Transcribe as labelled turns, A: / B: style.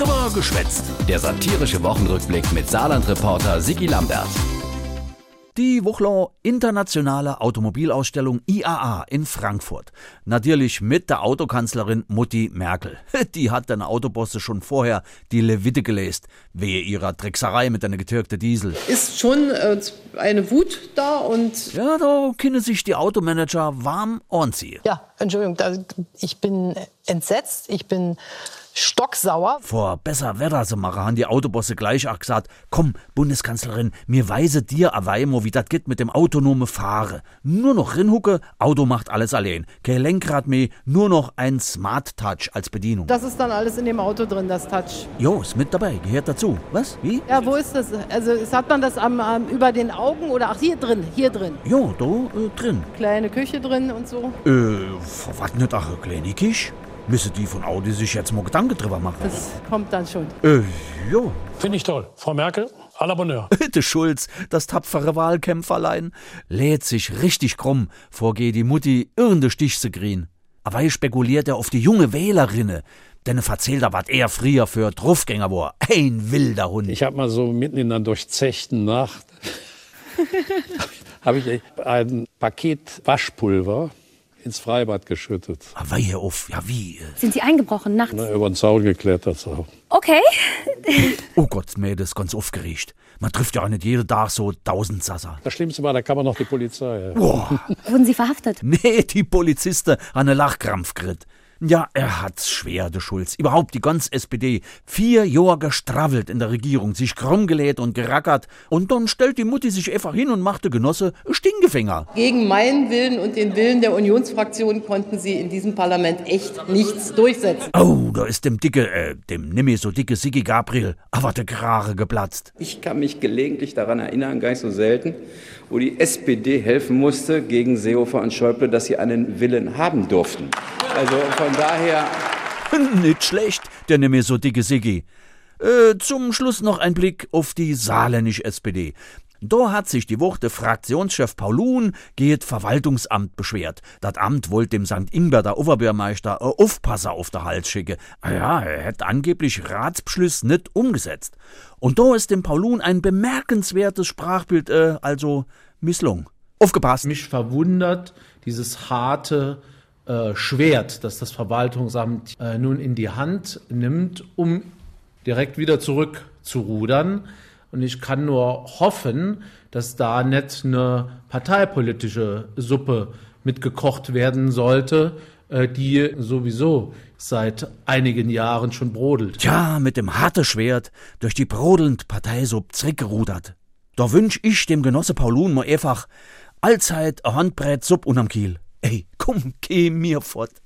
A: Drüber geschwätzt. Der satirische Wochenrückblick mit Saarland-Reporter Sigi Lambert.
B: Die Wuchlau Internationale Automobilausstellung IAA in Frankfurt. Natürlich mit der Autokanzlerin Mutti Merkel. Die hat den Autobosse schon vorher die Levite gelesen, wehe ihrer Trickserei mit einer getürkte Diesel.
C: Ist schon äh, eine Wut da und.
B: Ja, da können sich die Automanager warm anziehen.
D: Ja, Entschuldigung, da, ich bin entsetzt, ich bin stocksauer.
B: Vor besser Wetter so machen, haben die Autobosse gleich auch gesagt, komm, Bundeskanzlerin, mir weise dir Aweimo, wie das geht mit dem autonome Fahren. Nur noch rinhucke, Auto macht alles allein. Kein Lenkrad mehr, nur noch ein Smart Touch als Bedienung.
C: Das ist dann alles in dem Auto drin, das Touch.
B: Jo, ist mit dabei, gehört dazu. Was? Wie?
C: Ja, wo ist das? Also hat man das am, am, über den Augen oder ach hier drin, hier drin.
B: Jo, da äh, drin.
C: Kleine Küche drin und so.
B: Äh, was nicht ach, eine kleine Kisch? Müsse die von Audi sich jetzt mal Gedanken drüber machen.
C: Das kommt dann schon.
B: Äh, jo.
E: Finde ich toll. Frau Merkel, à la Bonheur.
B: Bitte Schulz, das tapfere Wahlkämpferlein, lädt sich richtig krumm, vorgeht die Mutti irrende Stich zu grien. Aber hier spekuliert er auf die junge Wählerinne, denn er erzählt er, was er früher für Truffgänger war. Ein wilder Hund.
E: Ich habe mal so mitten in einer durchzechten Nacht habe ich ein Paket Waschpulver ins Freibad geschüttet.
B: Aber hier auf, ja wie? äh,
F: Sind Sie eingebrochen nachts?
E: Ne, über den Zaun geklettert. So.
F: Okay.
B: Oh Gott, Mädels, ganz aufgeregt. Man trifft ja auch nicht jeden Tag so tausend Sasser.
E: Das Schlimmste war, da kam noch die Polizei. Ja.
B: Boah,
F: Wurden Sie verhaftet?
B: nee, die Polizisten an eine Lachkrampf kritt. Ja, er hat's schwer, der Schulz. Überhaupt die ganze SPD. Vier Jahre gestravelt in der Regierung, sich krumm gelehrt und gerackert. Und dann stellt die Mutti sich einfach hin und machte Genosse Stingefänger.
C: Gegen meinen Willen und den Willen der Unionsfraktion konnten sie in diesem Parlament echt nichts durchsetzen.
B: Oh, da ist dem dicke, äh, dem nimmer so dicke Siggi Gabriel, aber der Krare geplatzt.
G: Ich kann mich gelegentlich daran erinnern, gar nicht so selten, wo die SPD helfen musste gegen Seehofer und Schäuble, dass sie einen Willen haben durften. Also von daher.
B: Nicht schlecht, der nimmer so dicke Siggi. Äh, zum Schluss noch ein Blick auf die saarländische SPD. Da hat sich die Woche der Fraktionschef Paulun geht Verwaltungsamt beschwert. Das Amt wollte dem St. Ingberter Oberbürgermeister äh, Aufpasser auf der Hals schicken. Ah ja, er hätte angeblich Ratsbeschluss nicht umgesetzt. Und da ist dem Paulun ein bemerkenswertes Sprachbild, äh, also misslungen. Aufgepasst.
H: Mich verwundert dieses harte äh, Schwert, das das Verwaltungsamt äh, nun in die Hand nimmt, um direkt wieder zurückzurudern. Und ich kann nur hoffen, dass da nicht eine parteipolitische Suppe mitgekocht werden sollte, äh, die sowieso seit einigen Jahren schon brodelt.
B: Tja, mit dem harten Schwert durch die brodelnd Parteisupp zurückgerudert. Da wünsch ich dem Genosse Paulun mal einfach allzeit a Handbrett Supp unterm Kiel. Ey, komm, geh mir fort.